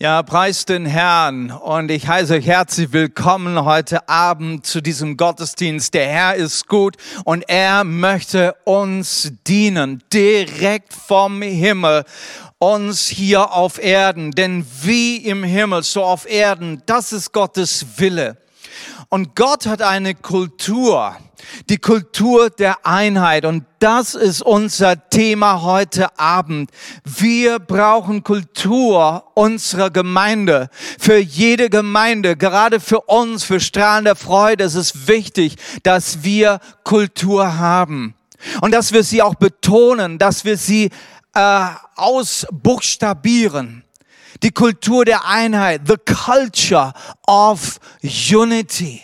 Ja, preis den Herrn und ich heiße euch herzlich willkommen heute Abend zu diesem Gottesdienst. Der Herr ist gut und er möchte uns dienen, direkt vom Himmel, uns hier auf Erden. Denn wie im Himmel, so auf Erden, das ist Gottes Wille. Und Gott hat eine Kultur, die Kultur der Einheit. Und das ist unser Thema heute Abend. Wir brauchen Kultur unserer Gemeinde. Für jede Gemeinde, gerade für uns, für strahlende Freude, ist es wichtig, dass wir Kultur haben. Und dass wir sie auch betonen, dass wir sie äh, ausbuchstabieren. Die Kultur der Einheit, the culture of unity.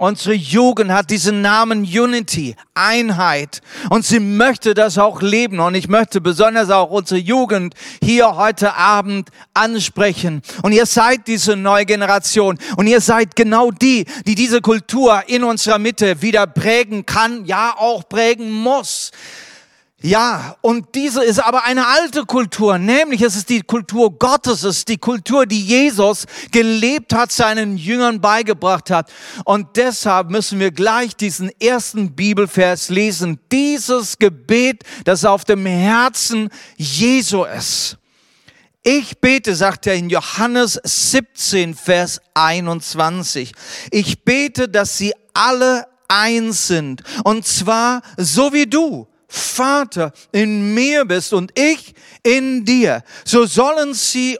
Unsere Jugend hat diesen Namen Unity, Einheit. Und sie möchte das auch leben. Und ich möchte besonders auch unsere Jugend hier heute Abend ansprechen. Und ihr seid diese neue Generation. Und ihr seid genau die, die diese Kultur in unserer Mitte wieder prägen kann, ja auch prägen muss. Ja, und diese ist aber eine alte Kultur, nämlich es ist die Kultur Gottes, es ist die Kultur, die Jesus gelebt hat, seinen Jüngern beigebracht hat. Und deshalb müssen wir gleich diesen ersten Bibelvers lesen. Dieses Gebet, das auf dem Herzen Jesu ist. Ich bete, sagt er in Johannes 17, Vers 21. Ich bete, dass sie alle eins sind. Und zwar so wie du Vater, in mir bist und ich in dir, so sollen sie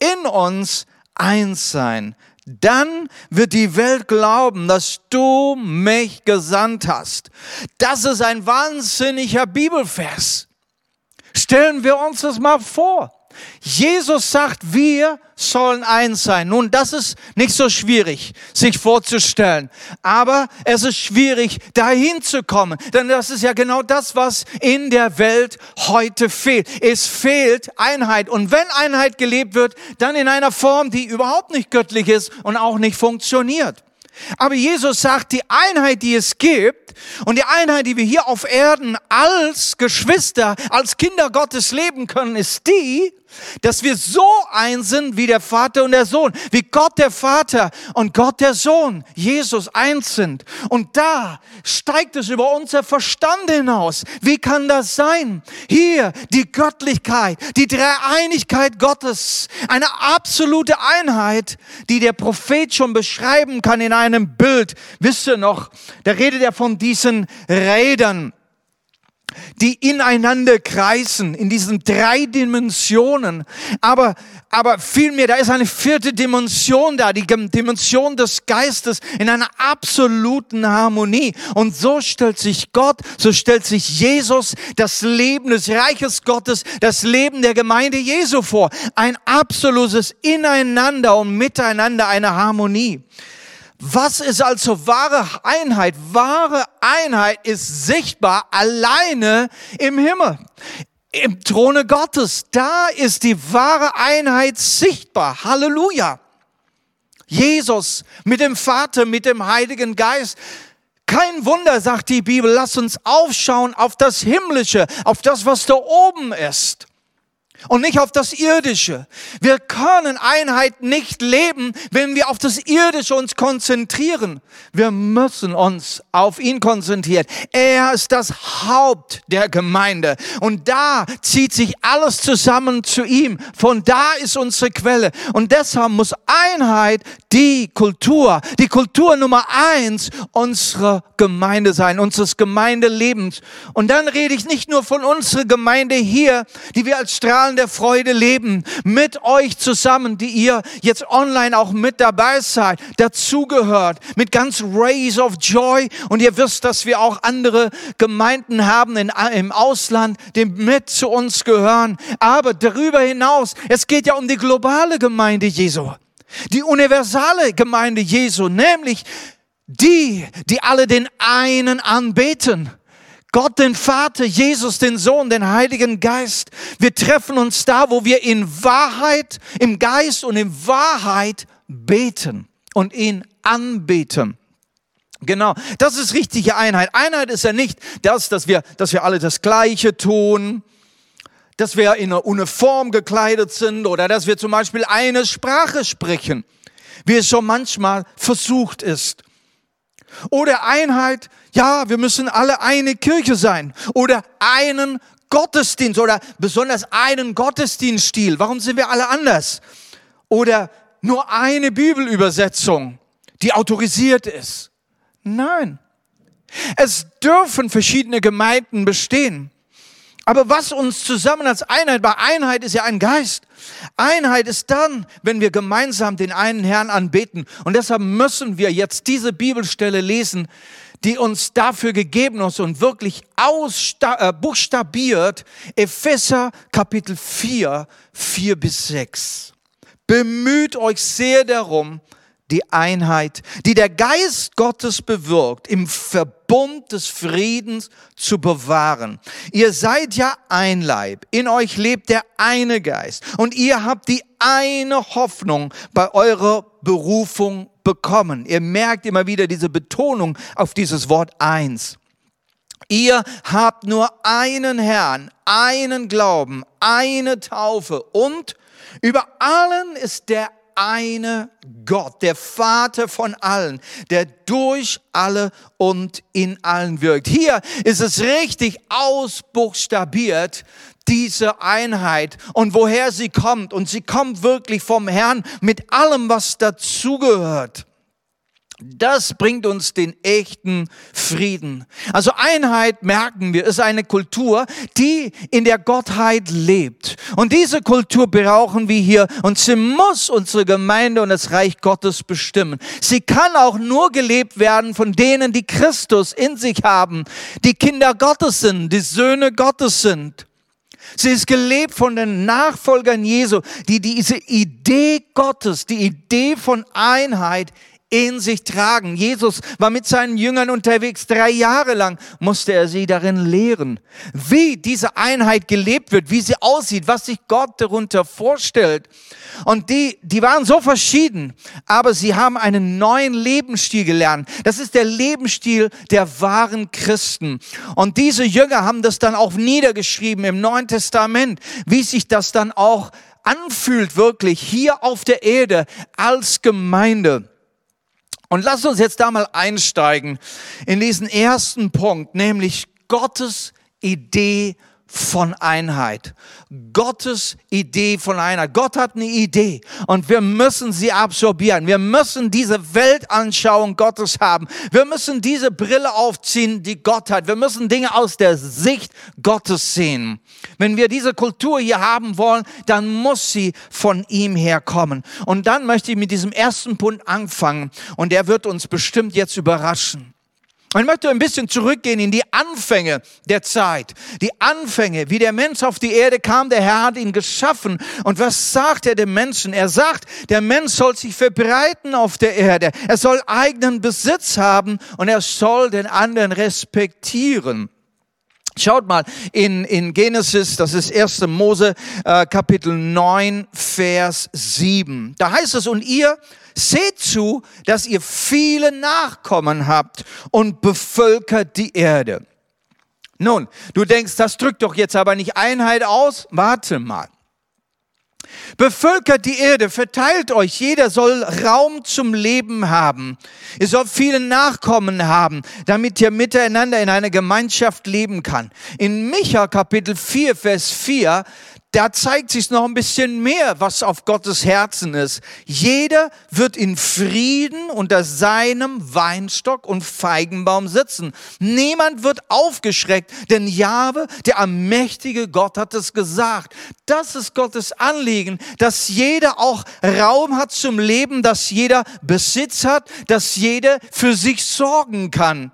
in uns eins sein. Dann wird die Welt glauben, dass du mich gesandt hast. Das ist ein wahnsinniger Bibelvers. Stellen wir uns das mal vor. Jesus sagt, wir sollen eins sein. Nun, das ist nicht so schwierig, sich vorzustellen. Aber es ist schwierig, dahin zu kommen. Denn das ist ja genau das, was in der Welt heute fehlt. Es fehlt Einheit. Und wenn Einheit gelebt wird, dann in einer Form, die überhaupt nicht göttlich ist und auch nicht funktioniert. Aber Jesus sagt, die Einheit, die es gibt und die Einheit, die wir hier auf Erden als Geschwister, als Kinder Gottes leben können, ist die, dass wir so eins sind wie der Vater und der Sohn, wie Gott der Vater und Gott der Sohn, Jesus eins sind. Und da steigt es über unser Verstand hinaus. Wie kann das sein? Hier die Göttlichkeit, die Dreieinigkeit Gottes, eine absolute Einheit, die der Prophet schon beschreiben kann in einem Bild. Wisst ihr noch, da redet er von diesen Rädern die ineinander kreisen in diesen drei Dimensionen. Aber, aber vielmehr, da ist eine vierte Dimension da, die Dimension des Geistes in einer absoluten Harmonie. Und so stellt sich Gott, so stellt sich Jesus das Leben des Reiches Gottes, das Leben der Gemeinde Jesu vor. Ein absolutes Ineinander und Miteinander, eine Harmonie. Was ist also wahre Einheit? Wahre Einheit ist sichtbar alleine im Himmel. Im Throne Gottes, da ist die wahre Einheit sichtbar. Halleluja. Jesus mit dem Vater, mit dem Heiligen Geist. Kein Wunder, sagt die Bibel, lass uns aufschauen auf das Himmlische, auf das, was da oben ist und nicht auf das Irdische. Wir können Einheit nicht leben, wenn wir auf das Irdische uns konzentrieren. Wir müssen uns auf ihn konzentrieren. Er ist das Haupt der Gemeinde und da zieht sich alles zusammen zu ihm. Von da ist unsere Quelle und deshalb muss Einheit die Kultur, die Kultur Nummer eins unserer Gemeinde sein, unseres Gemeindelebens. Und dann rede ich nicht nur von unserer Gemeinde hier, die wir als Strahlen Strahlen der Freude leben, mit euch zusammen, die ihr jetzt online auch mit dabei seid, dazugehört, mit ganz Rays of Joy. Und ihr wisst, dass wir auch andere Gemeinden haben in, im Ausland, die mit zu uns gehören. Aber darüber hinaus, es geht ja um die globale Gemeinde Jesu, die universale Gemeinde Jesu, nämlich die, die alle den einen anbeten. Gott den Vater, Jesus den Sohn, den Heiligen Geist. Wir treffen uns da, wo wir in Wahrheit, im Geist und in Wahrheit beten und ihn anbeten. Genau, das ist richtige Einheit. Einheit ist ja nicht das, dass wir, dass wir alle das Gleiche tun. dass wir in einer Uniform gekleidet sind oder dass wir zum Beispiel eine Sprache sprechen, wie es schon manchmal versucht ist. Oder Einheit, ja, wir müssen alle eine Kirche sein oder einen Gottesdienst oder besonders einen Gottesdienststil. Warum sind wir alle anders? Oder nur eine Bibelübersetzung, die autorisiert ist. Nein. Es dürfen verschiedene Gemeinden bestehen. Aber was uns zusammen als Einheit, bei Einheit ist ja ein Geist. Einheit ist dann, wenn wir gemeinsam den einen Herrn anbeten. Und deshalb müssen wir jetzt diese Bibelstelle lesen, die uns dafür gegeben ist und wirklich. Äh, Epheser Kapitel 4, 4 bis 6. Bemüht euch sehr darum, die Einheit, die der Geist Gottes bewirkt, im Verbund des Friedens zu bewahren. Ihr seid ja ein Leib, in euch lebt der eine Geist und ihr habt die eine Hoffnung bei eurer Berufung bekommen. Ihr merkt immer wieder diese Betonung auf dieses Wort eins. Ihr habt nur einen Herrn, einen Glauben, eine Taufe und über allen ist der eine Gott, der Vater von allen, der durch alle und in allen wirkt. Hier ist es richtig ausbuchstabiert, diese Einheit und woher sie kommt. Und sie kommt wirklich vom Herrn mit allem, was dazugehört. Das bringt uns den echten Frieden. Also Einheit, merken wir, ist eine Kultur, die in der Gottheit lebt. Und diese Kultur brauchen wir hier und sie muss unsere Gemeinde und das Reich Gottes bestimmen. Sie kann auch nur gelebt werden von denen, die Christus in sich haben, die Kinder Gottes sind, die Söhne Gottes sind. Sie ist gelebt von den Nachfolgern Jesu, die diese Idee Gottes, die Idee von Einheit in sich tragen. Jesus war mit seinen Jüngern unterwegs. Drei Jahre lang musste er sie darin lehren, wie diese Einheit gelebt wird, wie sie aussieht, was sich Gott darunter vorstellt. Und die, die waren so verschieden, aber sie haben einen neuen Lebensstil gelernt. Das ist der Lebensstil der wahren Christen. Und diese Jünger haben das dann auch niedergeschrieben im Neuen Testament, wie sich das dann auch anfühlt wirklich hier auf der Erde als Gemeinde. Und lass uns jetzt da mal einsteigen in diesen ersten Punkt, nämlich Gottes Idee von Einheit. Gottes Idee von Einheit. Gott hat eine Idee und wir müssen sie absorbieren. Wir müssen diese Weltanschauung Gottes haben. Wir müssen diese Brille aufziehen, die Gott hat. Wir müssen Dinge aus der Sicht Gottes sehen. Wenn wir diese Kultur hier haben wollen, dann muss sie von ihm herkommen. Und dann möchte ich mit diesem ersten Punkt anfangen und der wird uns bestimmt jetzt überraschen. Ich möchte ein bisschen zurückgehen in die Anfänge der Zeit. Die Anfänge, wie der Mensch auf die Erde kam, der Herr hat ihn geschaffen. Und was sagt er dem Menschen? Er sagt, der Mensch soll sich verbreiten auf der Erde. Er soll eigenen Besitz haben und er soll den anderen respektieren. Schaut mal in, in Genesis, das ist 1. Mose, äh, Kapitel 9, Vers 7. Da heißt es, und ihr seht zu, dass ihr viele Nachkommen habt und bevölkert die Erde. Nun, du denkst, das drückt doch jetzt aber nicht Einheit aus. Warte mal. Bevölkert die Erde, verteilt euch, jeder soll Raum zum Leben haben. Ihr sollt viele Nachkommen haben, damit ihr miteinander in einer Gemeinschaft leben kann. In Micha Kapitel 4, Vers 4, da zeigt sich noch ein bisschen mehr, was auf Gottes Herzen ist. Jeder wird in Frieden unter seinem Weinstock und Feigenbaum sitzen. Niemand wird aufgeschreckt, denn Jahwe, der allmächtige Gott, hat es gesagt. Das ist Gottes Anliegen, dass jeder auch Raum hat zum Leben, dass jeder Besitz hat, dass jeder für sich sorgen kann.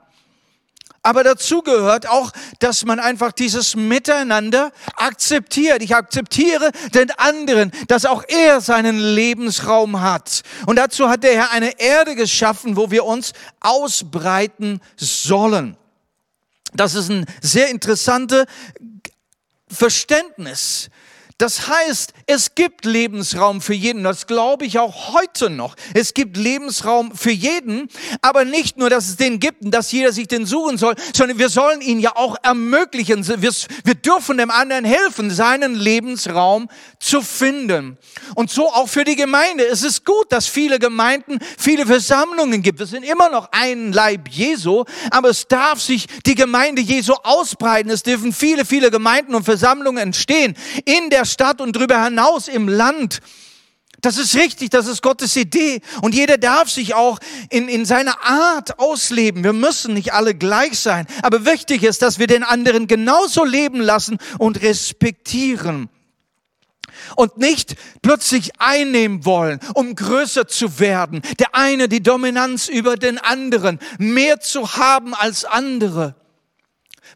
Aber dazu gehört auch, dass man einfach dieses Miteinander akzeptiert. Ich akzeptiere den anderen, dass auch er seinen Lebensraum hat. Und dazu hat der Herr eine Erde geschaffen, wo wir uns ausbreiten sollen. Das ist ein sehr interessantes Verständnis. Das heißt, es gibt Lebensraum für jeden. Das glaube ich auch heute noch. Es gibt Lebensraum für jeden. Aber nicht nur, dass es den gibt und dass jeder sich den suchen soll, sondern wir sollen ihn ja auch ermöglichen. Wir, wir dürfen dem anderen helfen, seinen Lebensraum zu finden. Und so auch für die Gemeinde. Es ist gut, dass viele Gemeinden, viele Versammlungen gibt. Wir sind immer noch ein Leib Jesu, aber es darf sich die Gemeinde Jesu ausbreiten. Es dürfen viele, viele Gemeinden und Versammlungen entstehen. In der Stadt und darüber hinaus im Land. Das ist richtig, das ist Gottes Idee. Und jeder darf sich auch in, in seiner Art ausleben. Wir müssen nicht alle gleich sein. Aber wichtig ist, dass wir den anderen genauso leben lassen und respektieren. Und nicht plötzlich einnehmen wollen, um größer zu werden. Der eine die Dominanz über den anderen, mehr zu haben als andere.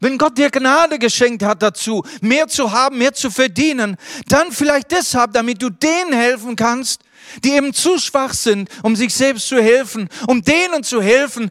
Wenn Gott dir Gnade geschenkt hat dazu, mehr zu haben, mehr zu verdienen, dann vielleicht deshalb, damit du denen helfen kannst, die eben zu schwach sind, um sich selbst zu helfen, um denen zu helfen,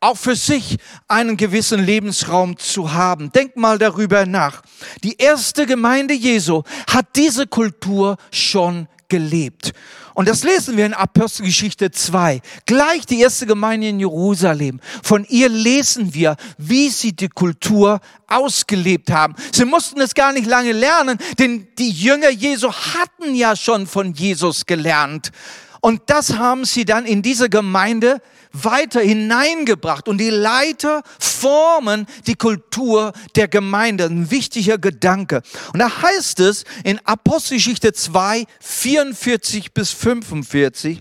auch für sich einen gewissen Lebensraum zu haben. Denk mal darüber nach. Die erste Gemeinde Jesu hat diese Kultur schon gelebt. Und das lesen wir in Apostelgeschichte 2. Gleich die erste Gemeinde in Jerusalem. Von ihr lesen wir, wie sie die Kultur ausgelebt haben. Sie mussten es gar nicht lange lernen, denn die Jünger Jesu hatten ja schon von Jesus gelernt. Und das haben sie dann in diese Gemeinde weiter hineingebracht und die Leiter formen die Kultur der Gemeinde. Ein wichtiger Gedanke. Und da heißt es in Apostelgeschichte 2, 44 bis 45,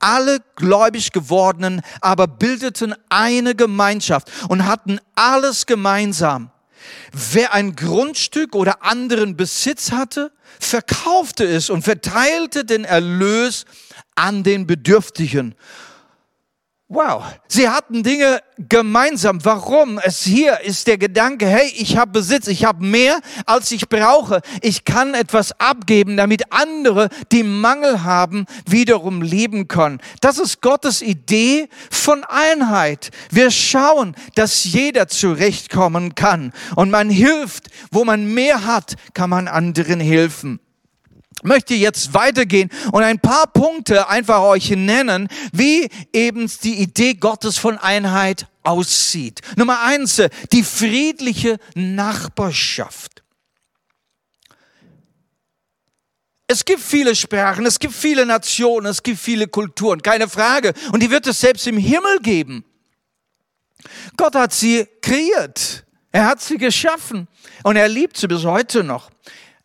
alle gläubig gewordenen aber bildeten eine Gemeinschaft und hatten alles gemeinsam. Wer ein Grundstück oder anderen Besitz hatte, verkaufte es und verteilte den Erlös an den Bedürftigen. Wow, sie hatten Dinge gemeinsam. Warum? Es hier ist der Gedanke, hey, ich habe Besitz, ich habe mehr, als ich brauche. Ich kann etwas abgeben, damit andere, die Mangel haben, wiederum leben können. Das ist Gottes Idee von Einheit. Wir schauen, dass jeder zurechtkommen kann und man hilft, wo man mehr hat, kann man anderen helfen möchte jetzt weitergehen und ein paar Punkte einfach euch nennen, wie eben die Idee Gottes von Einheit aussieht. Nummer eins, die friedliche Nachbarschaft. Es gibt viele Sprachen, es gibt viele Nationen, es gibt viele Kulturen, keine Frage. Und die wird es selbst im Himmel geben. Gott hat sie kreiert. Er hat sie geschaffen und er liebt sie bis heute noch.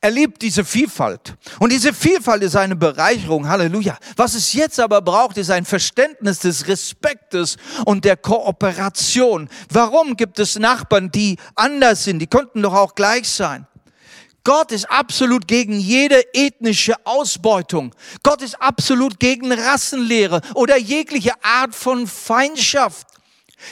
Er liebt diese Vielfalt. Und diese Vielfalt ist eine Bereicherung. Halleluja. Was es jetzt aber braucht, ist ein Verständnis des Respektes und der Kooperation. Warum gibt es Nachbarn, die anders sind? Die könnten doch auch gleich sein. Gott ist absolut gegen jede ethnische Ausbeutung. Gott ist absolut gegen Rassenlehre oder jegliche Art von Feindschaft.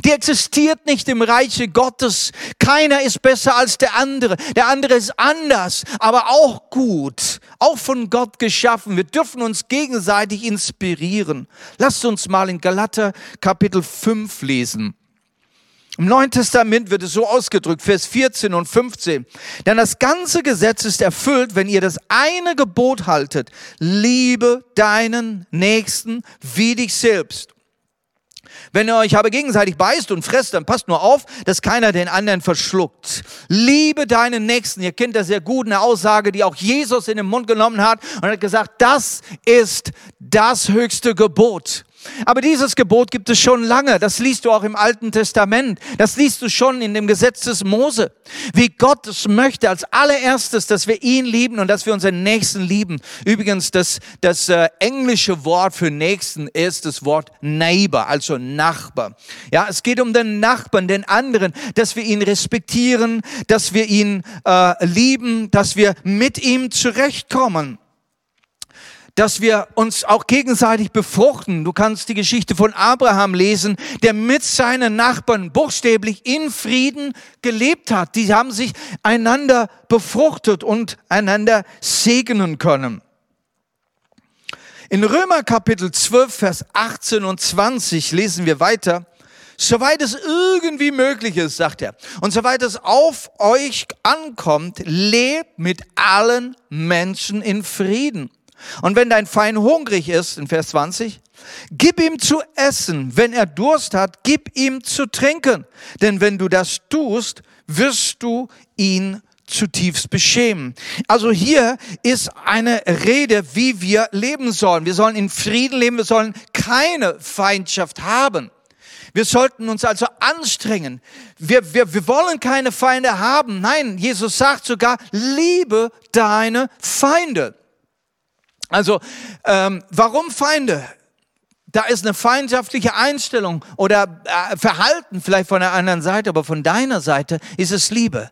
Die existiert nicht im Reiche Gottes. Keiner ist besser als der andere. Der andere ist anders, aber auch gut, auch von Gott geschaffen. Wir dürfen uns gegenseitig inspirieren. Lasst uns mal in Galater Kapitel 5 lesen. Im Neuen Testament wird es so ausgedrückt, Vers 14 und 15. Denn das ganze Gesetz ist erfüllt, wenn ihr das eine Gebot haltet. Liebe deinen Nächsten wie dich selbst. Wenn ihr euch aber gegenseitig beißt und fresst, dann passt nur auf, dass keiner den anderen verschluckt. Liebe deinen Nächsten. Ihr kennt das sehr gut, eine Aussage, die auch Jesus in den Mund genommen hat und hat gesagt, das ist das höchste Gebot. Aber dieses Gebot gibt es schon lange. Das liest du auch im Alten Testament. Das liest du schon in dem Gesetz des Mose. Wie Gott es möchte als allererstes, dass wir ihn lieben und dass wir unseren Nächsten lieben. Übrigens, das, das äh, englische Wort für Nächsten ist das Wort Neighbor, also Nachbar. Ja, es geht um den Nachbarn, den anderen, dass wir ihn respektieren, dass wir ihn äh, lieben, dass wir mit ihm zurechtkommen dass wir uns auch gegenseitig befruchten. Du kannst die Geschichte von Abraham lesen, der mit seinen Nachbarn buchstäblich in Frieden gelebt hat. Die haben sich einander befruchtet und einander segnen können. In Römer Kapitel 12, Vers 18 und 20 lesen wir weiter. Soweit es irgendwie möglich ist, sagt er. Und soweit es auf euch ankommt, lebt mit allen Menschen in Frieden. Und wenn dein Feind hungrig ist, in Vers 20, gib ihm zu essen. Wenn er Durst hat, gib ihm zu trinken. Denn wenn du das tust, wirst du ihn zutiefst beschämen. Also hier ist eine Rede, wie wir leben sollen. Wir sollen in Frieden leben, wir sollen keine Feindschaft haben. Wir sollten uns also anstrengen. Wir, wir, wir wollen keine Feinde haben. Nein, Jesus sagt sogar, liebe deine Feinde. Also, ähm, warum Feinde? Da ist eine feindschaftliche Einstellung oder äh, Verhalten vielleicht von der anderen Seite, aber von deiner Seite ist es Liebe.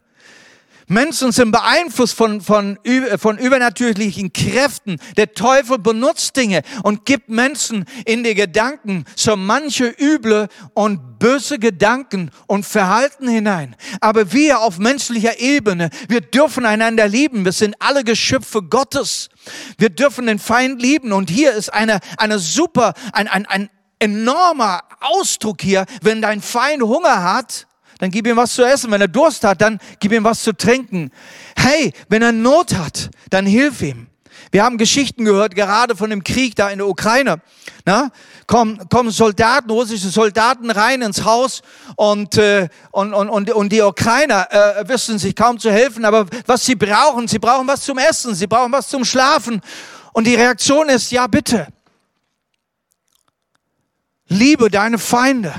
Menschen sind beeinflusst von, von, von übernatürlichen Kräften. Der Teufel benutzt Dinge und gibt Menschen in die Gedanken so manche üble und böse Gedanken und Verhalten hinein. Aber wir auf menschlicher Ebene, wir dürfen einander lieben. Wir sind alle Geschöpfe Gottes. Wir dürfen den Feind lieben. Und hier ist eine, eine super, ein, ein, ein enormer Ausdruck hier. Wenn dein Feind Hunger hat, dann gib ihm was zu essen. Wenn er Durst hat, dann gib ihm was zu trinken. Hey, wenn er Not hat, dann hilf ihm. Wir haben Geschichten gehört, gerade von dem Krieg da in der Ukraine. Na, kommen, kommen Soldaten, russische Soldaten rein ins Haus und, äh, und, und, und, und die Ukrainer äh, wissen sich kaum zu helfen. Aber was sie brauchen, sie brauchen was zum Essen, sie brauchen was zum Schlafen. Und die Reaktion ist, ja bitte, liebe deine Feinde.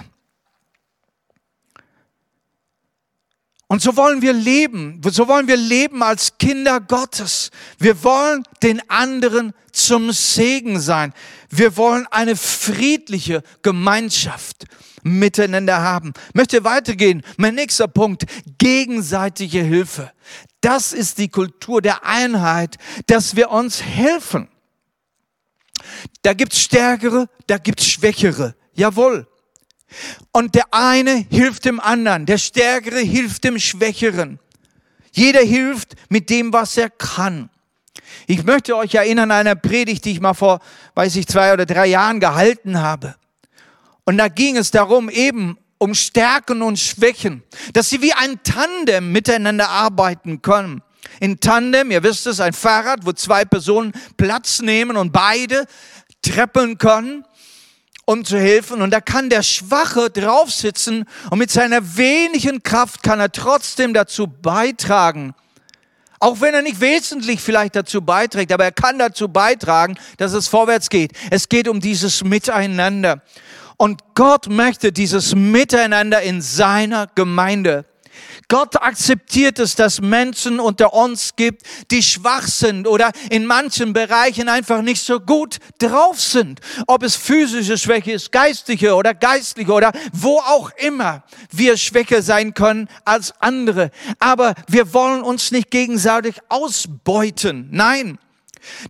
Und so wollen wir leben. So wollen wir leben als Kinder Gottes. Wir wollen den anderen zum Segen sein. Wir wollen eine friedliche Gemeinschaft miteinander haben. Ich möchte weitergehen. Mein nächster Punkt. Gegenseitige Hilfe. Das ist die Kultur der Einheit, dass wir uns helfen. Da gibt's Stärkere, da gibt's Schwächere. Jawohl. Und der eine hilft dem anderen, der Stärkere hilft dem Schwächeren. Jeder hilft mit dem, was er kann. Ich möchte euch erinnern an eine Predigt, die ich mal vor, weiß ich, zwei oder drei Jahren gehalten habe. Und da ging es darum, eben um Stärken und Schwächen, dass sie wie ein Tandem miteinander arbeiten können. In Tandem, ihr wisst es, ein Fahrrad, wo zwei Personen Platz nehmen und beide treppeln können um zu helfen. Und da kann der Schwache draufsitzen und mit seiner wenigen Kraft kann er trotzdem dazu beitragen, auch wenn er nicht wesentlich vielleicht dazu beiträgt, aber er kann dazu beitragen, dass es vorwärts geht. Es geht um dieses Miteinander. Und Gott möchte dieses Miteinander in seiner Gemeinde. Gott akzeptiert es, dass Menschen unter uns gibt, die schwach sind oder in manchen Bereichen einfach nicht so gut drauf sind. Ob es physische Schwäche ist, geistige oder geistliche oder wo auch immer wir schwächer sein können als andere. Aber wir wollen uns nicht gegenseitig ausbeuten. Nein.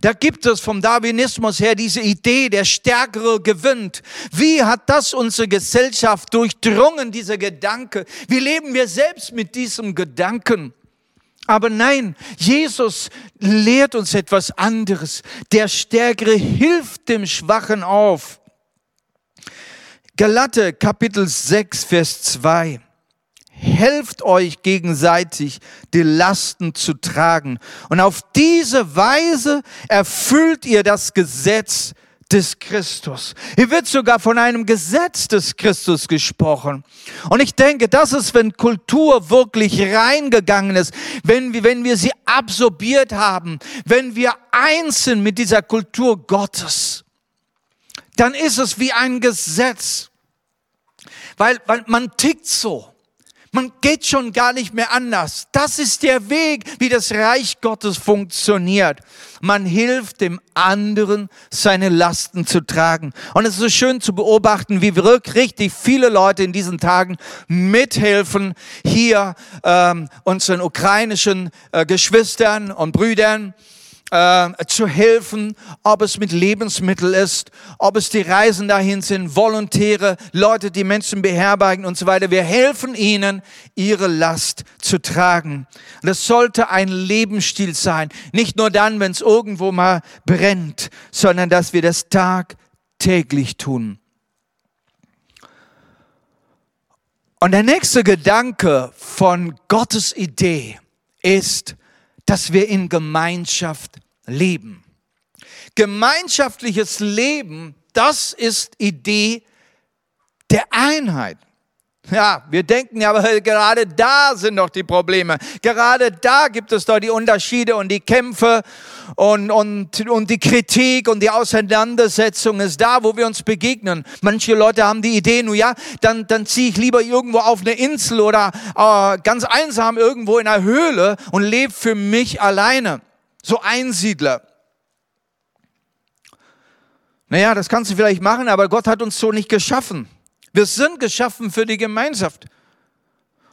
Da gibt es vom Darwinismus her diese Idee, der Stärkere gewinnt. Wie hat das unsere Gesellschaft durchdrungen, dieser Gedanke? Wie leben wir selbst mit diesem Gedanken? Aber nein, Jesus lehrt uns etwas anderes. Der Stärkere hilft dem Schwachen auf. Galate Kapitel 6, Vers 2 helft euch gegenseitig, die Lasten zu tragen. Und auf diese Weise erfüllt ihr das Gesetz des Christus. Hier wird sogar von einem Gesetz des Christus gesprochen. Und ich denke, das ist, wenn Kultur wirklich reingegangen ist, wenn wir, wenn wir sie absorbiert haben, wenn wir eins sind mit dieser Kultur Gottes, dann ist es wie ein Gesetz. Weil, weil man tickt so. Man geht schon gar nicht mehr anders. Das ist der Weg, wie das Reich Gottes funktioniert. Man hilft dem anderen, seine Lasten zu tragen. Und es ist so schön zu beobachten, wie wirklich viele Leute in diesen Tagen mithelfen, hier ähm, unseren ukrainischen äh, Geschwistern und Brüdern äh, zu helfen, ob es mit Lebensmittel ist, ob es die Reisen dahin sind, Volontäre, Leute, die Menschen beherbergen und so weiter. Wir helfen ihnen, ihre Last zu tragen. Das sollte ein Lebensstil sein. Nicht nur dann, wenn es irgendwo mal brennt, sondern dass wir das tagtäglich tun. Und der nächste Gedanke von Gottes Idee ist, dass wir in Gemeinschaft leben. Gemeinschaftliches Leben, das ist Idee der Einheit. Ja, wir denken ja, aber gerade da sind doch die Probleme. Gerade da gibt es doch die Unterschiede und die Kämpfe und, und, und die Kritik und die Auseinandersetzung ist da, wo wir uns begegnen. Manche Leute haben die Idee, nun ja, dann, dann ziehe ich lieber irgendwo auf eine Insel oder äh, ganz einsam irgendwo in einer Höhle und lebe für mich alleine. So Einsiedler. Naja, das kannst du vielleicht machen, aber Gott hat uns so nicht geschaffen. Wir sind geschaffen für die Gemeinschaft.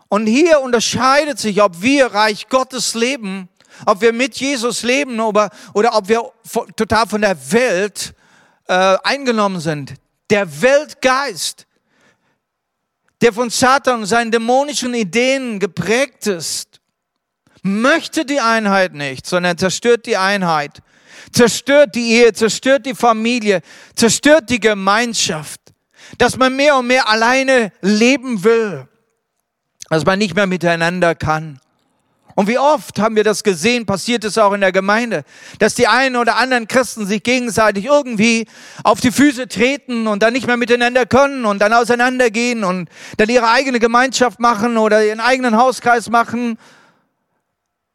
Und hier unterscheidet sich, ob wir Reich Gottes leben, ob wir mit Jesus leben oder, oder ob wir total von der Welt äh, eingenommen sind. Der Weltgeist, der von Satan und seinen dämonischen Ideen geprägt ist, möchte die Einheit nicht, sondern zerstört die Einheit, zerstört die Ehe, zerstört die Familie, zerstört die Gemeinschaft dass man mehr und mehr alleine leben will, dass man nicht mehr miteinander kann. Und wie oft haben wir das gesehen, passiert es auch in der Gemeinde, dass die einen oder anderen Christen sich gegenseitig irgendwie auf die Füße treten und dann nicht mehr miteinander können und dann auseinandergehen und dann ihre eigene Gemeinschaft machen oder ihren eigenen Hauskreis machen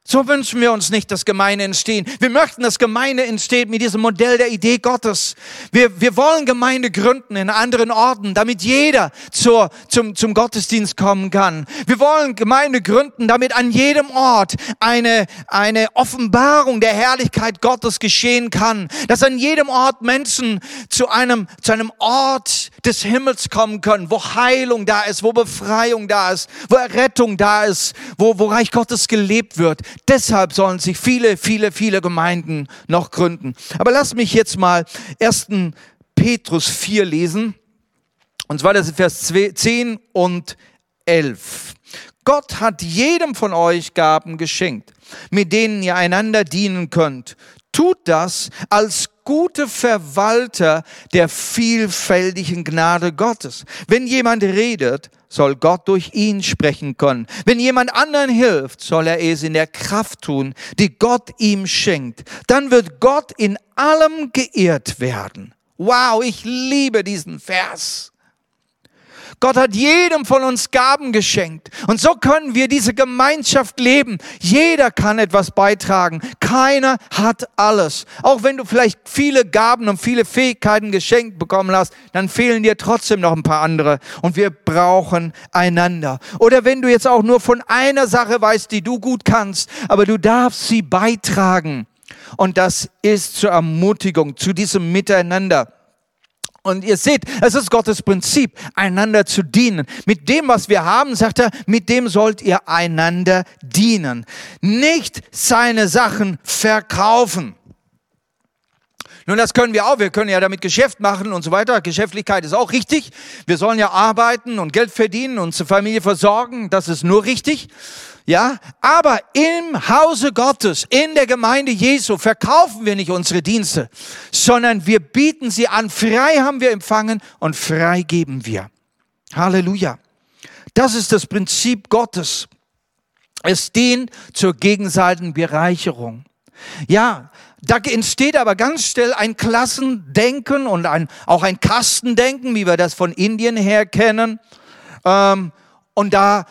so wünschen wir uns nicht, dass Gemeinde entstehen. Wir möchten, dass Gemeinde entsteht mit diesem Modell der Idee Gottes. Wir, wir wollen Gemeinde gründen in anderen Orten, damit jeder zur, zum, zum Gottesdienst kommen kann. Wir wollen Gemeinde gründen, damit an jedem Ort eine, eine Offenbarung der Herrlichkeit Gottes geschehen kann. Dass an jedem Ort Menschen zu einem, zu einem Ort des Himmels kommen können, wo Heilung da ist, wo Befreiung da ist, wo Errettung da ist, wo, wo Reich Gottes gelebt wird. Deshalb sollen sich viele, viele, viele Gemeinden noch gründen. Aber lass mich jetzt mal 1. Petrus 4 lesen. Und zwar das ist Vers 10 und 11. Gott hat jedem von euch Gaben geschenkt, mit denen ihr einander dienen könnt. Tut das als gute Verwalter der vielfältigen Gnade Gottes. Wenn jemand redet, soll Gott durch ihn sprechen können. Wenn jemand anderen hilft, soll er es in der Kraft tun, die Gott ihm schenkt. Dann wird Gott in allem geehrt werden. Wow, ich liebe diesen Vers. Gott hat jedem von uns Gaben geschenkt. Und so können wir diese Gemeinschaft leben. Jeder kann etwas beitragen. Keiner hat alles. Auch wenn du vielleicht viele Gaben und viele Fähigkeiten geschenkt bekommen hast, dann fehlen dir trotzdem noch ein paar andere. Und wir brauchen einander. Oder wenn du jetzt auch nur von einer Sache weißt, die du gut kannst, aber du darfst sie beitragen. Und das ist zur Ermutigung, zu diesem Miteinander. Und ihr seht, es ist Gottes Prinzip, einander zu dienen. Mit dem, was wir haben, sagt er, mit dem sollt ihr einander dienen. Nicht seine Sachen verkaufen. Nun, das können wir auch. Wir können ja damit Geschäft machen und so weiter. Geschäftlichkeit ist auch richtig. Wir sollen ja arbeiten und Geld verdienen und zur Familie versorgen. Das ist nur richtig. Ja, aber im Hause Gottes, in der Gemeinde Jesu verkaufen wir nicht unsere Dienste, sondern wir bieten sie an. Frei haben wir empfangen und frei geben wir. Halleluja. Das ist das Prinzip Gottes. Es dient zur gegenseitigen Bereicherung. Ja, da entsteht aber ganz schnell ein Klassendenken und ein, auch ein Kastendenken, wie wir das von Indien her kennen. Ähm, und da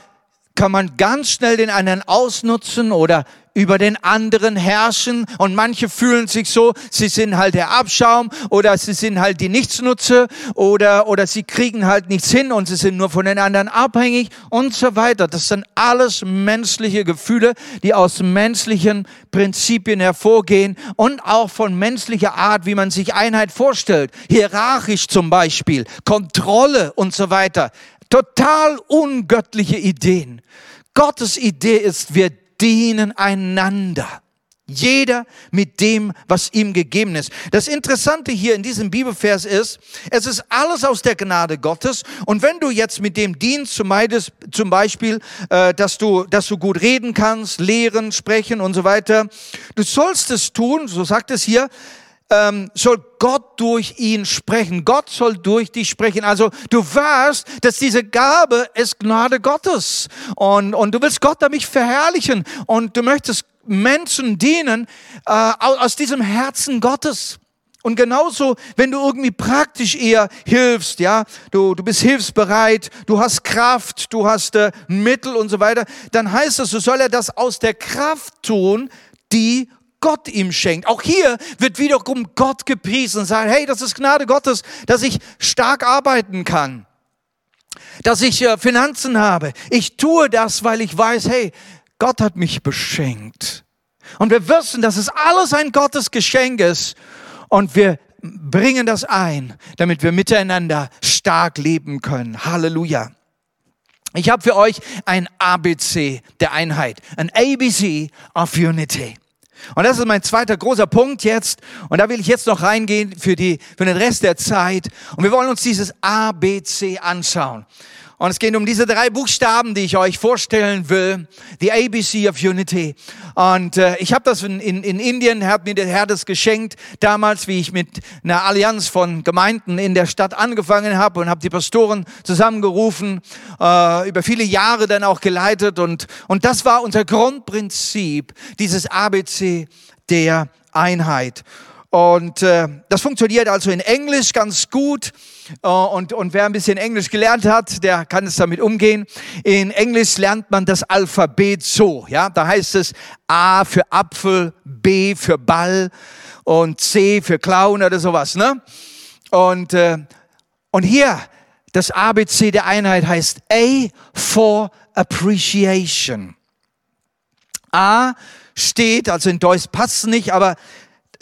kann man ganz schnell den anderen ausnutzen oder über den anderen herrschen und manche fühlen sich so, sie sind halt der Abschaum oder sie sind halt die Nichtsnutze oder, oder sie kriegen halt nichts hin und sie sind nur von den anderen abhängig und so weiter. Das sind alles menschliche Gefühle, die aus menschlichen Prinzipien hervorgehen und auch von menschlicher Art, wie man sich Einheit vorstellt. Hierarchisch zum Beispiel, Kontrolle und so weiter. Total ungöttliche Ideen. Gottes Idee ist, wir dienen einander. Jeder mit dem, was ihm gegeben ist. Das Interessante hier in diesem Bibelvers ist, es ist alles aus der Gnade Gottes. Und wenn du jetzt mit dem dienst, zum Beispiel, äh, dass du, dass du gut reden kannst, lehren, sprechen und so weiter, du sollst es tun, so sagt es hier, ähm, soll Gott durch ihn sprechen. Gott soll durch dich sprechen. Also du weißt, dass diese Gabe ist Gnade Gottes. Und, und du willst Gott damit verherrlichen. Und du möchtest Menschen dienen äh, aus diesem Herzen Gottes. Und genauso, wenn du irgendwie praktisch eher hilfst, ja, du, du bist hilfsbereit, du hast Kraft, du hast äh, Mittel und so weiter, dann heißt es, so soll er das aus der Kraft tun, die Gott ihm schenkt. Auch hier wird wiederum Gott gepriesen und sagt, hey, das ist Gnade Gottes, dass ich stark arbeiten kann, dass ich äh, Finanzen habe. Ich tue das, weil ich weiß, hey, Gott hat mich beschenkt. Und wir wissen, dass es alles ein Gottesgeschenk ist und wir bringen das ein, damit wir miteinander stark leben können. Halleluja. Ich habe für euch ein ABC der Einheit, ein ABC of Unity. Und das ist mein zweiter großer Punkt jetzt. Und da will ich jetzt noch reingehen für, die, für den Rest der Zeit. Und wir wollen uns dieses ABC anschauen. Und es geht um diese drei Buchstaben, die ich euch vorstellen will. The ABC of Unity. Und äh, ich habe das in, in, in Indien, hat mir der Herr das geschenkt, damals, wie ich mit einer Allianz von Gemeinden in der Stadt angefangen habe und habe die Pastoren zusammengerufen, äh, über viele Jahre dann auch geleitet. Und, und das war unser Grundprinzip, dieses ABC der Einheit. Und äh, das funktioniert also in Englisch ganz gut. Äh, und, und wer ein bisschen Englisch gelernt hat, der kann es damit umgehen. In Englisch lernt man das Alphabet so. Ja, da heißt es A für Apfel, B für Ball und C für Clown oder sowas. Ne? Und, äh, und hier das ABC der Einheit heißt A for Appreciation. A steht, also in Deutsch passt nicht, aber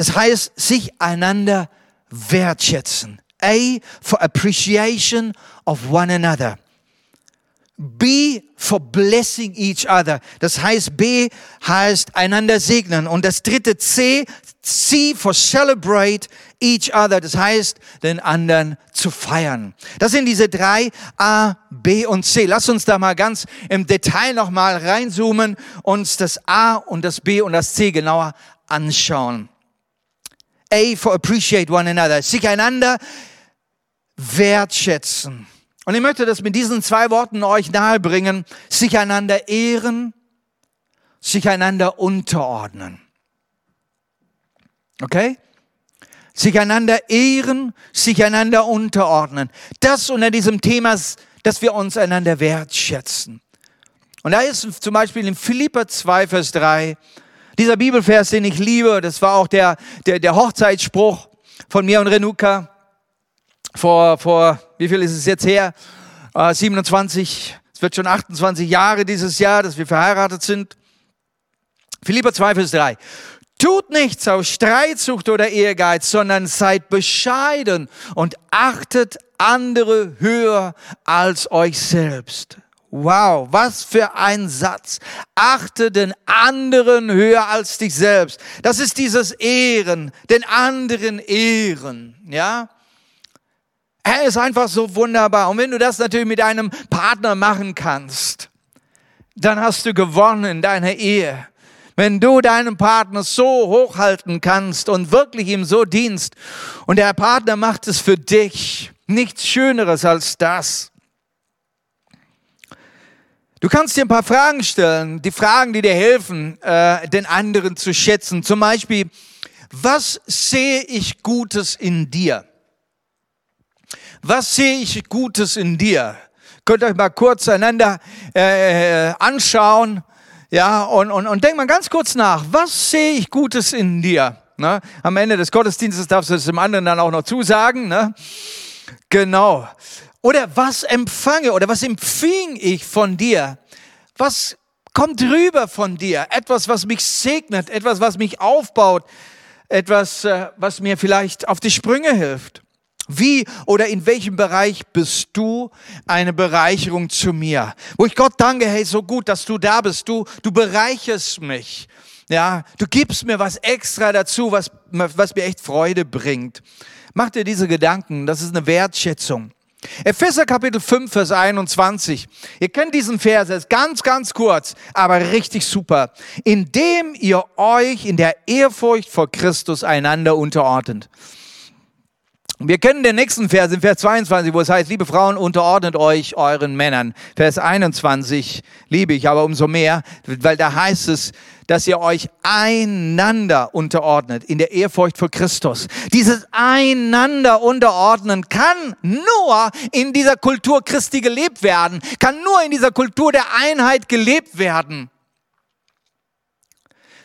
das heißt, sich einander wertschätzen. A for appreciation of one another. B for blessing each other. Das heißt, B heißt einander segnen. Und das dritte C, C for celebrate each other. Das heißt, den anderen zu feiern. Das sind diese drei A, B und C. Lass uns da mal ganz im Detail nochmal reinzoomen, uns das A und das B und das C genauer anschauen. A for appreciate one another. Sich einander wertschätzen. Und ich möchte das mit diesen zwei Worten euch nahebringen. Sich einander ehren, sich einander unterordnen. Okay? Sich einander ehren, sich einander unterordnen. Das unter diesem Thema, dass wir uns einander wertschätzen. Und da ist zum Beispiel in Philippa 2, Vers 3, dieser Bibelvers, den ich liebe, das war auch der, der, der Hochzeitsspruch von mir und Renuka vor, vor, wie viel ist es jetzt her? Äh, 27, es wird schon 28 Jahre dieses Jahr, dass wir verheiratet sind. Philippa 2, Vers 3. Tut nichts aus Streitsucht oder Ehrgeiz, sondern seid bescheiden und achtet andere höher als euch selbst. Wow, was für ein Satz. Achte den anderen höher als dich selbst. Das ist dieses Ehren, den anderen ehren, ja? Er ist einfach so wunderbar. Und wenn du das natürlich mit einem Partner machen kannst, dann hast du gewonnen in deiner Ehe. Wenn du deinen Partner so hochhalten kannst und wirklich ihm so dienst und der Partner macht es für dich, nichts Schöneres als das. Du kannst dir ein paar Fragen stellen, die Fragen, die dir helfen, äh, den anderen zu schätzen. Zum Beispiel, was sehe ich Gutes in dir? Was sehe ich Gutes in dir? Könnt ihr euch mal kurz einander äh, anschauen, ja, und, und, und denk mal ganz kurz nach. Was sehe ich Gutes in dir? Ne? Am Ende des Gottesdienstes darfst du es dem anderen dann auch noch zusagen. Ne? Genau. Oder was empfange oder was empfing ich von dir? Was kommt rüber von dir? Etwas, was mich segnet, etwas, was mich aufbaut, etwas, äh, was mir vielleicht auf die Sprünge hilft. Wie oder in welchem Bereich bist du eine Bereicherung zu mir? Wo ich Gott danke, hey, so gut, dass du da bist. Du, du bereicherst mich. Ja, du gibst mir was extra dazu, was, was mir echt Freude bringt. Mach dir diese Gedanken. Das ist eine Wertschätzung. Epheser Kapitel 5, Vers 21. Ihr kennt diesen Vers, er ist ganz, ganz kurz, aber richtig super. Indem ihr euch in der Ehrfurcht vor Christus einander unterordnet. Wir kennen den nächsten Vers, in Vers 22, wo es heißt, liebe Frauen, unterordnet euch euren Männern. Vers 21 liebe ich aber umso mehr, weil da heißt es, dass ihr euch einander unterordnet in der Ehrfurcht vor Christus. Dieses einander unterordnen kann nur in dieser Kultur Christi gelebt werden, kann nur in dieser Kultur der Einheit gelebt werden.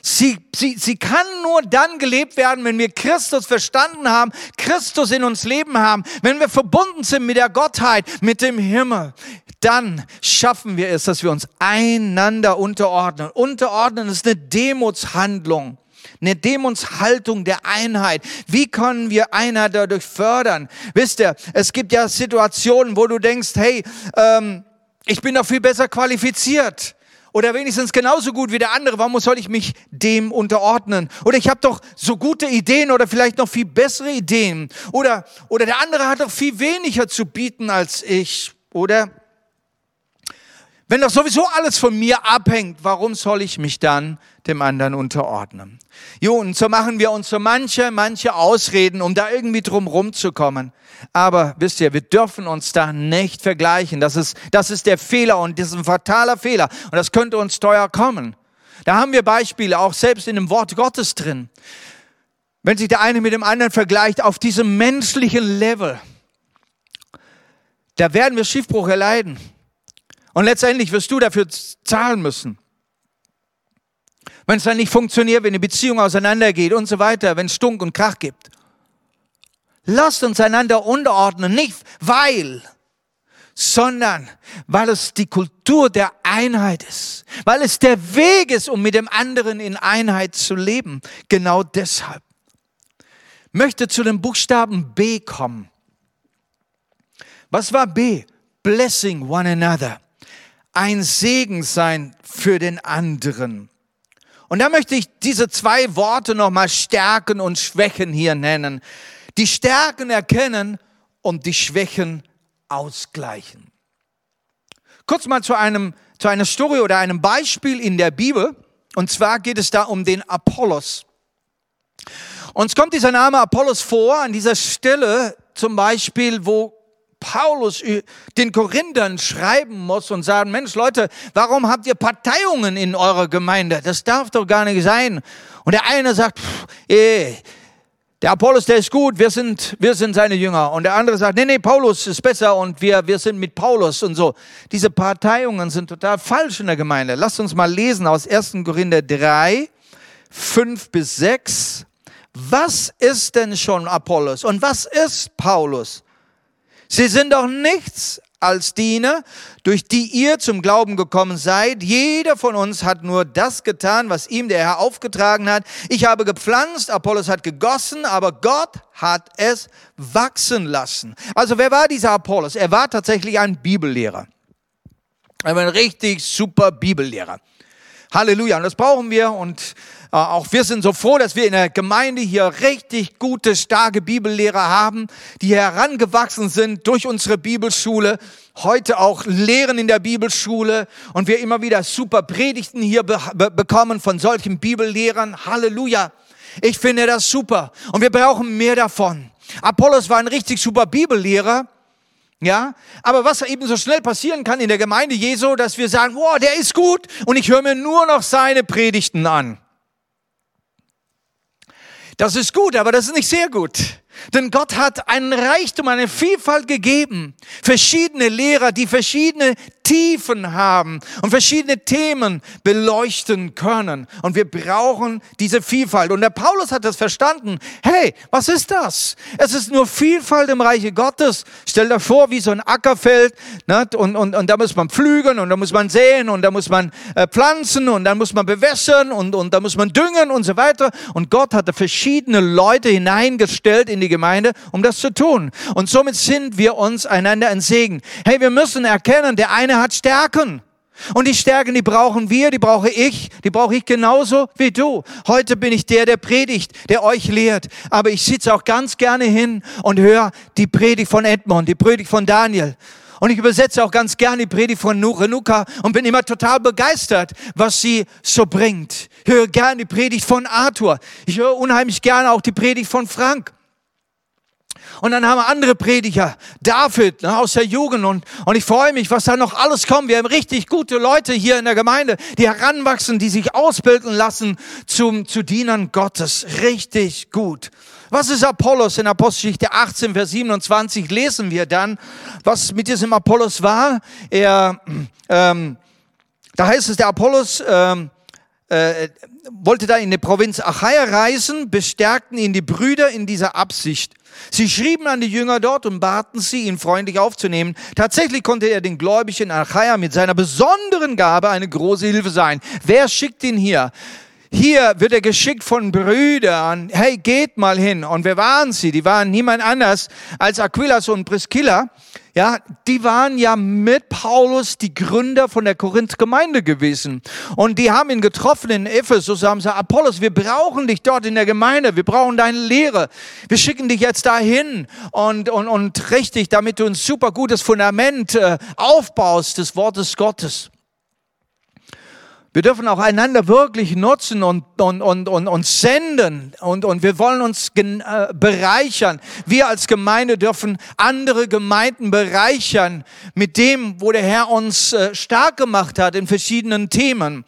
Sie, sie, sie kann nur dann gelebt werden, wenn wir Christus verstanden haben, Christus in uns leben haben, wenn wir verbunden sind mit der Gottheit, mit dem Himmel. Dann schaffen wir es, dass wir uns einander unterordnen. Unterordnen ist eine Demutshandlung eine Demutshaltung der Einheit. Wie können wir Einheit dadurch fördern? Wisst ihr, es gibt ja Situationen, wo du denkst, hey, ähm, ich bin doch viel besser qualifiziert oder wenigstens genauso gut wie der andere, warum soll ich mich dem unterordnen? Oder ich habe doch so gute Ideen oder vielleicht noch viel bessere Ideen. Oder, oder der andere hat doch viel weniger zu bieten als ich. Oder wenn doch sowieso alles von mir abhängt, warum soll ich mich dann dem anderen unterordnen? Jo, und so machen wir uns so manche, manche Ausreden, um da irgendwie drum rumzukommen. Aber wisst ihr, wir dürfen uns da nicht vergleichen. Das ist, das ist der Fehler und das ist ein fataler Fehler. Und das könnte uns teuer kommen. Da haben wir Beispiele, auch selbst in dem Wort Gottes drin. Wenn sich der eine mit dem anderen vergleicht auf diesem menschlichen Level, da werden wir Schiffbruch erleiden. Und letztendlich wirst du dafür zahlen müssen. Wenn es dann nicht funktioniert, wenn die Beziehung auseinandergeht und so weiter, wenn es Stunk und Krach gibt. Lasst uns einander unterordnen, nicht weil, sondern weil es die Kultur der Einheit ist, weil es der Weg ist, um mit dem anderen in Einheit zu leben. Genau deshalb. Möchte zu dem Buchstaben B kommen. Was war B? Blessing one another ein Segen sein für den anderen. Und da möchte ich diese zwei Worte nochmal Stärken und Schwächen hier nennen. Die Stärken erkennen und die Schwächen ausgleichen. Kurz mal zu einem, zu einer Story oder einem Beispiel in der Bibel. Und zwar geht es da um den Apollos. Uns kommt dieser Name Apollos vor an dieser Stelle zum Beispiel, wo Paulus den Korinthern schreiben muss und sagen, Mensch Leute, warum habt ihr Parteiungen in eurer Gemeinde? Das darf doch gar nicht sein. Und der eine sagt, pff, eh, der Apollos, der ist gut, wir sind, wir sind seine Jünger. Und der andere sagt, nee, nee, Paulus ist besser und wir, wir sind mit Paulus und so. Diese Parteiungen sind total falsch in der Gemeinde. Lasst uns mal lesen aus 1. Korinther 3, 5 bis 6. Was ist denn schon Apollos und was ist Paulus? Sie sind doch nichts als Diener, durch die ihr zum Glauben gekommen seid. Jeder von uns hat nur das getan, was ihm der Herr aufgetragen hat. Ich habe gepflanzt, Apollos hat gegossen, aber Gott hat es wachsen lassen. Also wer war dieser Apollos? Er war tatsächlich ein Bibellehrer. Er ein richtig super Bibellehrer. Halleluja. Und das brauchen wir. Und auch wir sind so froh, dass wir in der Gemeinde hier richtig gute, starke Bibellehrer haben, die herangewachsen sind durch unsere Bibelschule, heute auch lehren in der Bibelschule und wir immer wieder super Predigten hier be bekommen von solchen Bibellehrern. Halleluja. Ich finde das super. Und wir brauchen mehr davon. Apollos war ein richtig super Bibellehrer. Ja, aber was eben so schnell passieren kann in der Gemeinde Jesu, dass wir sagen, wow, der ist gut und ich höre mir nur noch seine Predigten an. Das ist gut, aber das ist nicht sehr gut. Denn Gott hat einen Reichtum, eine Vielfalt gegeben. Verschiedene Lehrer, die verschiedene Tiefen haben und verschiedene Themen beleuchten können. Und wir brauchen diese Vielfalt. Und der Paulus hat das verstanden. Hey, was ist das? Es ist nur Vielfalt im Reiche Gottes. Stell dir vor, wie so ein Ackerfeld. Ne? Und, und, und da muss man pflügen und da muss man säen und da muss man äh, pflanzen und dann muss man bewässern und, und da muss man düngen und so weiter. Und Gott hatte verschiedene Leute hineingestellt in die Gemeinde, um das zu tun. Und somit sind wir uns einander ein Segen. Hey, wir müssen erkennen, der eine hat Stärken. Und die Stärken, die brauchen wir, die brauche ich, die brauche ich genauso wie du. Heute bin ich der, der predigt, der euch lehrt. Aber ich sitze auch ganz gerne hin und höre die Predigt von Edmund, die Predigt von Daniel. Und ich übersetze auch ganz gerne die Predigt von Renuka und bin immer total begeistert, was sie so bringt. Ich höre gerne die Predigt von Arthur. Ich höre unheimlich gerne auch die Predigt von Frank. Und dann haben wir andere Prediger, David ne, aus der Jugend. Und, und ich freue mich, was da noch alles kommt. Wir haben richtig gute Leute hier in der Gemeinde, die heranwachsen, die sich ausbilden lassen zum, zu Dienern Gottes. Richtig gut. Was ist Apollos? In Apostelgeschichte 18, Vers 27 lesen wir dann, was mit diesem Apollos war. Er, ähm, da heißt es, der Apollos ähm, äh, wollte da in die Provinz Achaia reisen, bestärkten ihn die Brüder in dieser Absicht. Sie schrieben an die Jünger dort und baten sie, ihn freundlich aufzunehmen. Tatsächlich konnte er den Gläubigen Achaia mit seiner besonderen Gabe eine große Hilfe sein. Wer schickt ihn hier? Hier wird er geschickt von Brüdern. Hey, geht mal hin. Und wer waren sie? Die waren niemand anders als Aquilas und Priscilla. Ja, die waren ja mit Paulus die Gründer von der Korinth-Gemeinde gewesen. Und die haben ihn getroffen in Ephesus, haben gesagt, Apollos, wir brauchen dich dort in der Gemeinde, wir brauchen deine Lehre. Wir schicken dich jetzt dahin und, und, und richtig, damit du ein super gutes Fundament äh, aufbaust des Wortes Gottes. Wir dürfen auch einander wirklich nutzen und, und, und, und, und senden und, und wir wollen uns äh, bereichern. Wir als Gemeinde dürfen andere Gemeinden bereichern mit dem, wo der Herr uns äh, stark gemacht hat in verschiedenen Themen.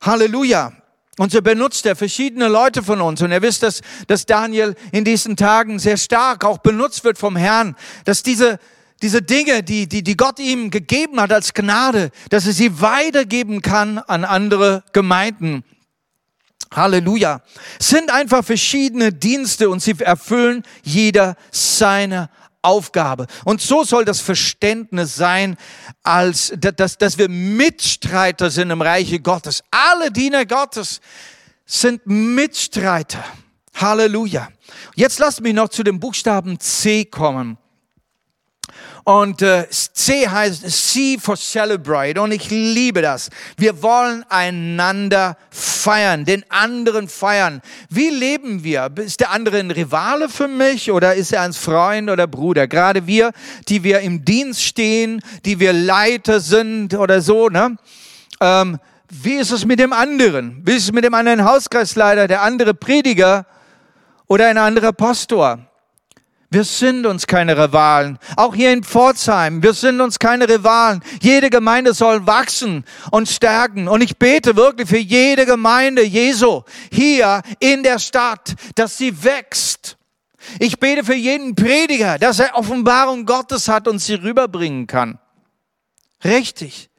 Halleluja. Und so benutzt er verschiedene Leute von uns. Und ihr wisst, dass, dass Daniel in diesen Tagen sehr stark auch benutzt wird vom Herrn, dass diese diese Dinge, die, die, die Gott ihm gegeben hat als Gnade, dass er sie weitergeben kann an andere Gemeinden. Halleluja. Es sind einfach verschiedene Dienste und sie erfüllen jeder seine Aufgabe. Und so soll das Verständnis sein, als dass, dass wir Mitstreiter sind im Reiche Gottes. Alle Diener Gottes sind Mitstreiter. Halleluja. Jetzt lasst mich noch zu dem Buchstaben C kommen. Und äh, C heißt C for Celebrate. Und ich liebe das. Wir wollen einander feiern, den anderen feiern. Wie leben wir? Ist der andere ein Rivale für mich oder ist er ein Freund oder Bruder? Gerade wir, die wir im Dienst stehen, die wir Leiter sind oder so, ne? Ähm, wie ist es mit dem anderen? Wie ist es mit dem anderen Hauskreisleiter, der andere Prediger oder ein anderer Pastor? Wir sind uns keine Rivalen. Auch hier in Pforzheim, wir sind uns keine Rivalen. Jede Gemeinde soll wachsen und stärken. Und ich bete wirklich für jede Gemeinde Jesu hier in der Stadt, dass sie wächst. Ich bete für jeden Prediger, dass er Offenbarung Gottes hat und sie rüberbringen kann. Richtig.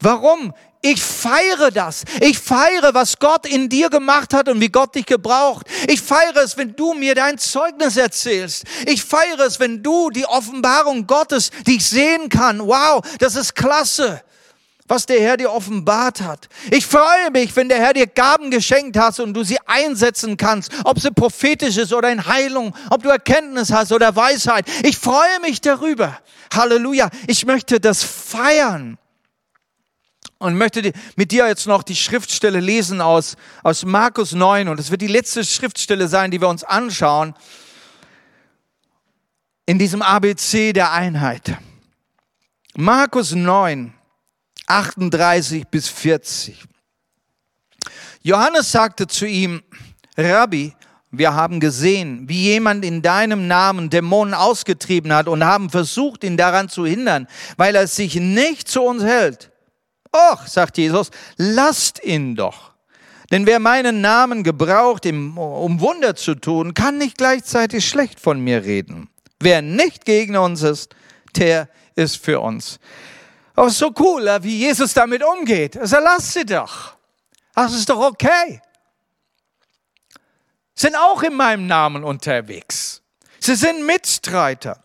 Warum? Ich feiere das. Ich feiere, was Gott in dir gemacht hat und wie Gott dich gebraucht. Ich feiere es, wenn du mir dein Zeugnis erzählst. Ich feiere es, wenn du die Offenbarung Gottes, die ich sehen kann. Wow, das ist klasse, was der Herr dir offenbart hat. Ich freue mich, wenn der Herr dir Gaben geschenkt hat und du sie einsetzen kannst, ob sie prophetisch ist oder in Heilung, ob du Erkenntnis hast oder Weisheit. Ich freue mich darüber. Halleluja. Ich möchte das feiern und möchte mit dir jetzt noch die Schriftstelle lesen aus, aus Markus 9. Und es wird die letzte Schriftstelle sein, die wir uns anschauen in diesem ABC der Einheit. Markus 9, 38 bis 40. Johannes sagte zu ihm, Rabbi, wir haben gesehen, wie jemand in deinem Namen Dämonen ausgetrieben hat und haben versucht, ihn daran zu hindern, weil er sich nicht zu uns hält. Och, sagt Jesus, lasst ihn doch. Denn wer meinen Namen gebraucht, um Wunder zu tun, kann nicht gleichzeitig schlecht von mir reden. Wer nicht gegen uns ist, der ist für uns. Aber so cool, wie Jesus damit umgeht. Also lasst sie doch. Das ist doch okay. Sind auch in meinem Namen unterwegs. Sie sind Mitstreiter.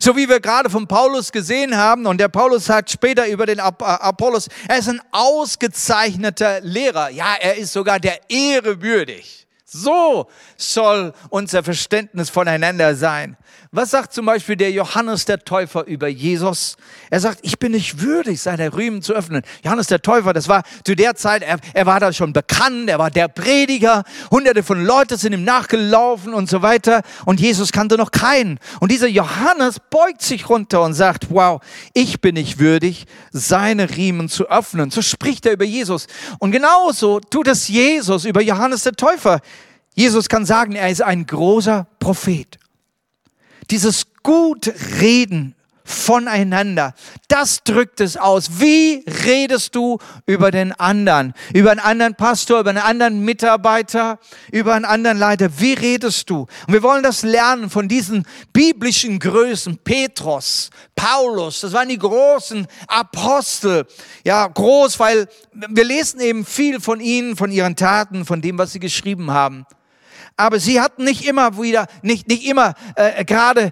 So wie wir gerade von Paulus gesehen haben, und der Paulus sagt später über den Apollos, er ist ein ausgezeichneter Lehrer. Ja, er ist sogar der Ehre würdig. So soll unser Verständnis voneinander sein. Was sagt zum Beispiel der Johannes der Täufer über Jesus? Er sagt, ich bin nicht würdig, seine Riemen zu öffnen. Johannes der Täufer, das war zu der Zeit, er, er war da schon bekannt, er war der Prediger, hunderte von Leuten sind ihm nachgelaufen und so weiter und Jesus kannte noch keinen. Und dieser Johannes beugt sich runter und sagt, wow, ich bin nicht würdig, seine Riemen zu öffnen. So spricht er über Jesus. Und genauso tut es Jesus über Johannes der Täufer. Jesus kann sagen, er ist ein großer Prophet. Dieses Gutreden voneinander, das drückt es aus. Wie redest du über den anderen? Über einen anderen Pastor, über einen anderen Mitarbeiter, über einen anderen Leiter? Wie redest du? Und wir wollen das lernen von diesen biblischen Größen. Petrus, Paulus, das waren die großen Apostel. Ja, groß, weil wir lesen eben viel von ihnen, von ihren Taten, von dem, was sie geschrieben haben. Aber sie hatten nicht immer wieder, nicht, nicht immer äh, gerade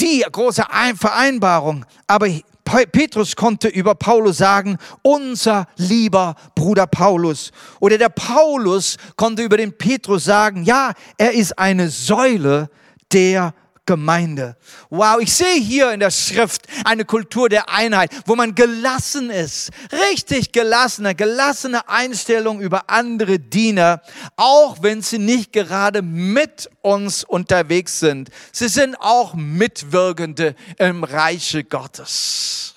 die große Vereinbarung. Aber Petrus konnte über Paulus sagen, unser lieber Bruder Paulus. Oder der Paulus konnte über den Petrus sagen, ja, er ist eine Säule der Gemeinde. Wow, ich sehe hier in der Schrift eine Kultur der Einheit, wo man gelassen ist, richtig gelassene, gelassene Einstellung über andere Diener, auch wenn sie nicht gerade mit uns unterwegs sind. Sie sind auch Mitwirkende im Reiche Gottes.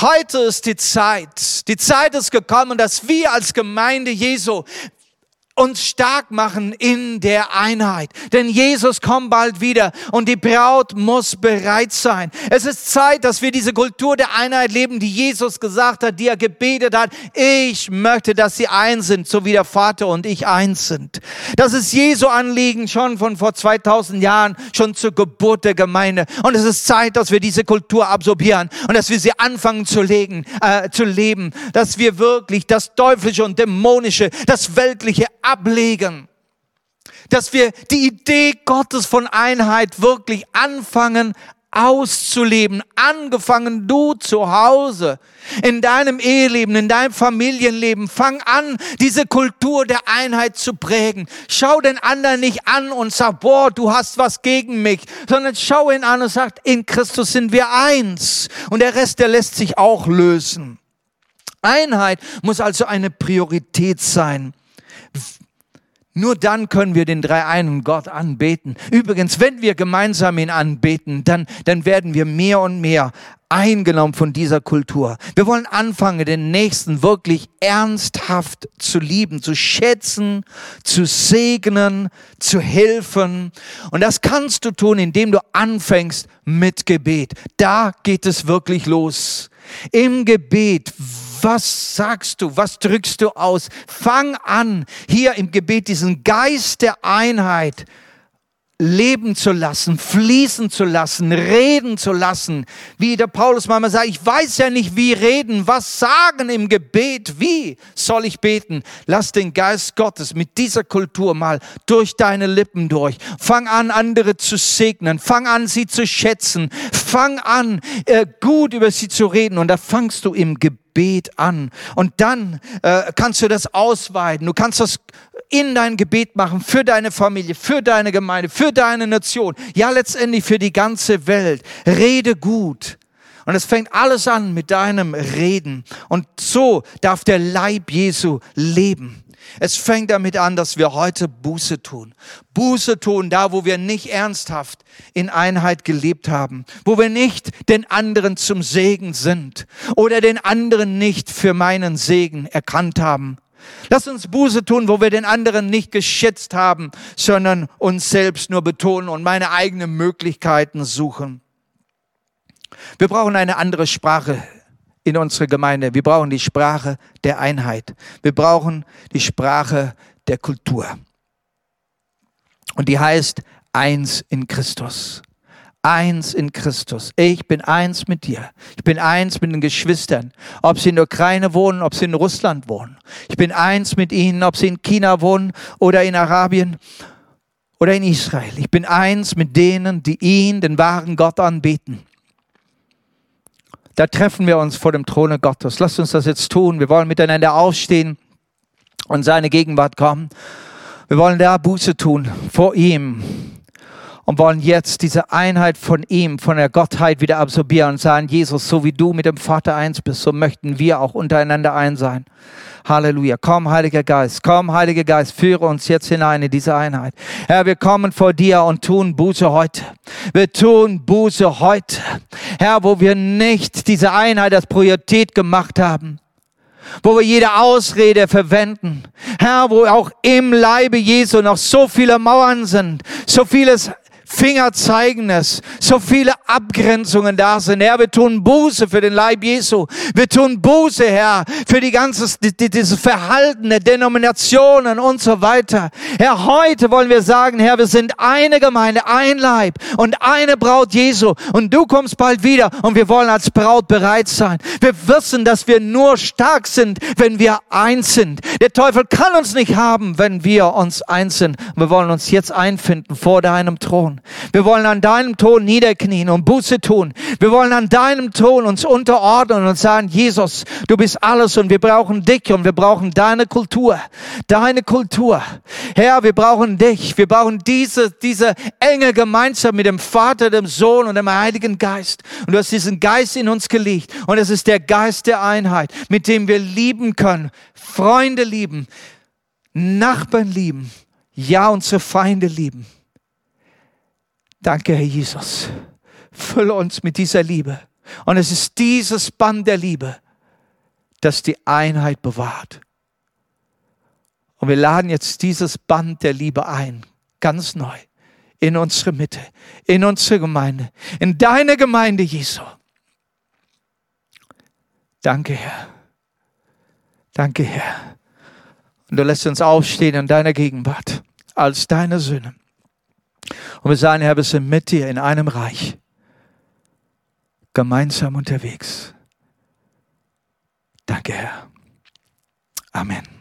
Heute ist die Zeit. Die Zeit ist gekommen, dass wir als Gemeinde Jesu uns stark machen in der Einheit. Denn Jesus kommt bald wieder und die Braut muss bereit sein. Es ist Zeit, dass wir diese Kultur der Einheit leben, die Jesus gesagt hat, die er gebetet hat. Ich möchte, dass sie eins sind, so wie der Vater und ich eins sind. Das ist Jesu Anliegen schon von vor 2000 Jahren, schon zur Geburt der Gemeinde. Und es ist Zeit, dass wir diese Kultur absorbieren und dass wir sie anfangen zu legen, äh, zu leben. Dass wir wirklich das Teuflische und Dämonische, das Weltliche ablegen. Dass wir die Idee Gottes von Einheit wirklich anfangen auszuleben. Angefangen du zu Hause, in deinem Eheleben, in deinem Familienleben. Fang an, diese Kultur der Einheit zu prägen. Schau den anderen nicht an und sag, boah, du hast was gegen mich, sondern schau ihn an und sag, in Christus sind wir eins. Und der Rest, der lässt sich auch lösen. Einheit muss also eine Priorität sein. Nur dann können wir den dreieinen Gott anbeten. Übrigens, wenn wir gemeinsam ihn anbeten, dann, dann werden wir mehr und mehr eingenommen von dieser Kultur. Wir wollen anfangen, den Nächsten wirklich ernsthaft zu lieben, zu schätzen, zu segnen, zu helfen. Und das kannst du tun, indem du anfängst mit Gebet. Da geht es wirklich los. Im Gebet was sagst du? Was drückst du aus? Fang an, hier im Gebet diesen Geist der Einheit leben zu lassen, fließen zu lassen, reden zu lassen. Wie der Paulus manchmal sagt, ich weiß ja nicht, wie reden, was sagen im Gebet, wie soll ich beten? Lass den Geist Gottes mit dieser Kultur mal durch deine Lippen durch. Fang an, andere zu segnen. Fang an, sie zu schätzen. Fang an, äh, gut über sie zu reden. Und da fangst du im Gebet Gebet an. Und dann äh, kannst du das ausweiten. Du kannst das in dein Gebet machen für deine Familie, für deine Gemeinde, für deine Nation. Ja, letztendlich für die ganze Welt. Rede gut. Und es fängt alles an mit deinem Reden. Und so darf der Leib Jesu leben. Es fängt damit an, dass wir heute Buße tun. Buße tun, da wo wir nicht ernsthaft in Einheit gelebt haben, wo wir nicht den anderen zum Segen sind oder den anderen nicht für meinen Segen erkannt haben. Lass uns Buße tun, wo wir den anderen nicht geschätzt haben, sondern uns selbst nur betonen und meine eigenen Möglichkeiten suchen. Wir brauchen eine andere Sprache in unserer Gemeinde. Wir brauchen die Sprache der Einheit. Wir brauchen die Sprache der Kultur. Und die heißt eins in Christus. Eins in Christus. Ich bin eins mit dir. Ich bin eins mit den Geschwistern. Ob sie in der Ukraine wohnen, ob sie in Russland wohnen. Ich bin eins mit ihnen, ob sie in China wohnen oder in Arabien oder in Israel. Ich bin eins mit denen, die ihn, den wahren Gott, anbeten. Da treffen wir uns vor dem Throne Gottes. Lasst uns das jetzt tun. Wir wollen miteinander aufstehen und seine Gegenwart kommen. Wir wollen da Buße tun vor ihm und wollen jetzt diese Einheit von ihm, von der Gottheit wieder absorbieren und sagen, Jesus, so wie du mit dem Vater eins bist, so möchten wir auch untereinander eins sein. Halleluja. Komm, Heiliger Geist, komm, Heiliger Geist, führe uns jetzt hinein in diese Einheit. Herr, wir kommen vor dir und tun Buße heute. Wir tun Buße heute. Herr, wo wir nicht diese Einheit als Priorität gemacht haben wo wir jede Ausrede verwenden. Herr, wo auch im Leibe Jesu noch so viele Mauern sind, so vieles Finger zeigen es. So viele Abgrenzungen da sind. Herr, wir tun Buße für den Leib Jesu. Wir tun Buße, Herr, für die ganze, die, dieses Verhalten der Denominationen und so weiter. Herr, heute wollen wir sagen, Herr, wir sind eine Gemeinde, ein Leib und eine Braut Jesu. Und du kommst bald wieder und wir wollen als Braut bereit sein. Wir wissen, dass wir nur stark sind, wenn wir eins sind. Der Teufel kann uns nicht haben, wenn wir uns eins sind. Wir wollen uns jetzt einfinden vor deinem Thron. Wir wollen an deinem Ton niederknien und Buße tun. Wir wollen an deinem Ton uns unterordnen und sagen, Jesus, du bist alles und wir brauchen dich und wir brauchen deine Kultur. Deine Kultur. Herr, wir brauchen dich. Wir brauchen diese, diese enge Gemeinschaft mit dem Vater, dem Sohn und dem Heiligen Geist. Und du hast diesen Geist in uns gelegt. Und es ist der Geist der Einheit, mit dem wir lieben können. Freunde lieben. Nachbarn lieben. Ja, unsere Feinde lieben. Danke, Herr Jesus. Fülle uns mit dieser Liebe. Und es ist dieses Band der Liebe, das die Einheit bewahrt. Und wir laden jetzt dieses Band der Liebe ein, ganz neu, in unsere Mitte, in unsere Gemeinde, in deine Gemeinde, Jesu. Danke, Herr. Danke, Herr. Und du lässt uns aufstehen in deiner Gegenwart als deine Söhne. Und wir sagen, Herr, wir sind mit dir in einem Reich, gemeinsam unterwegs. Danke, Herr. Amen.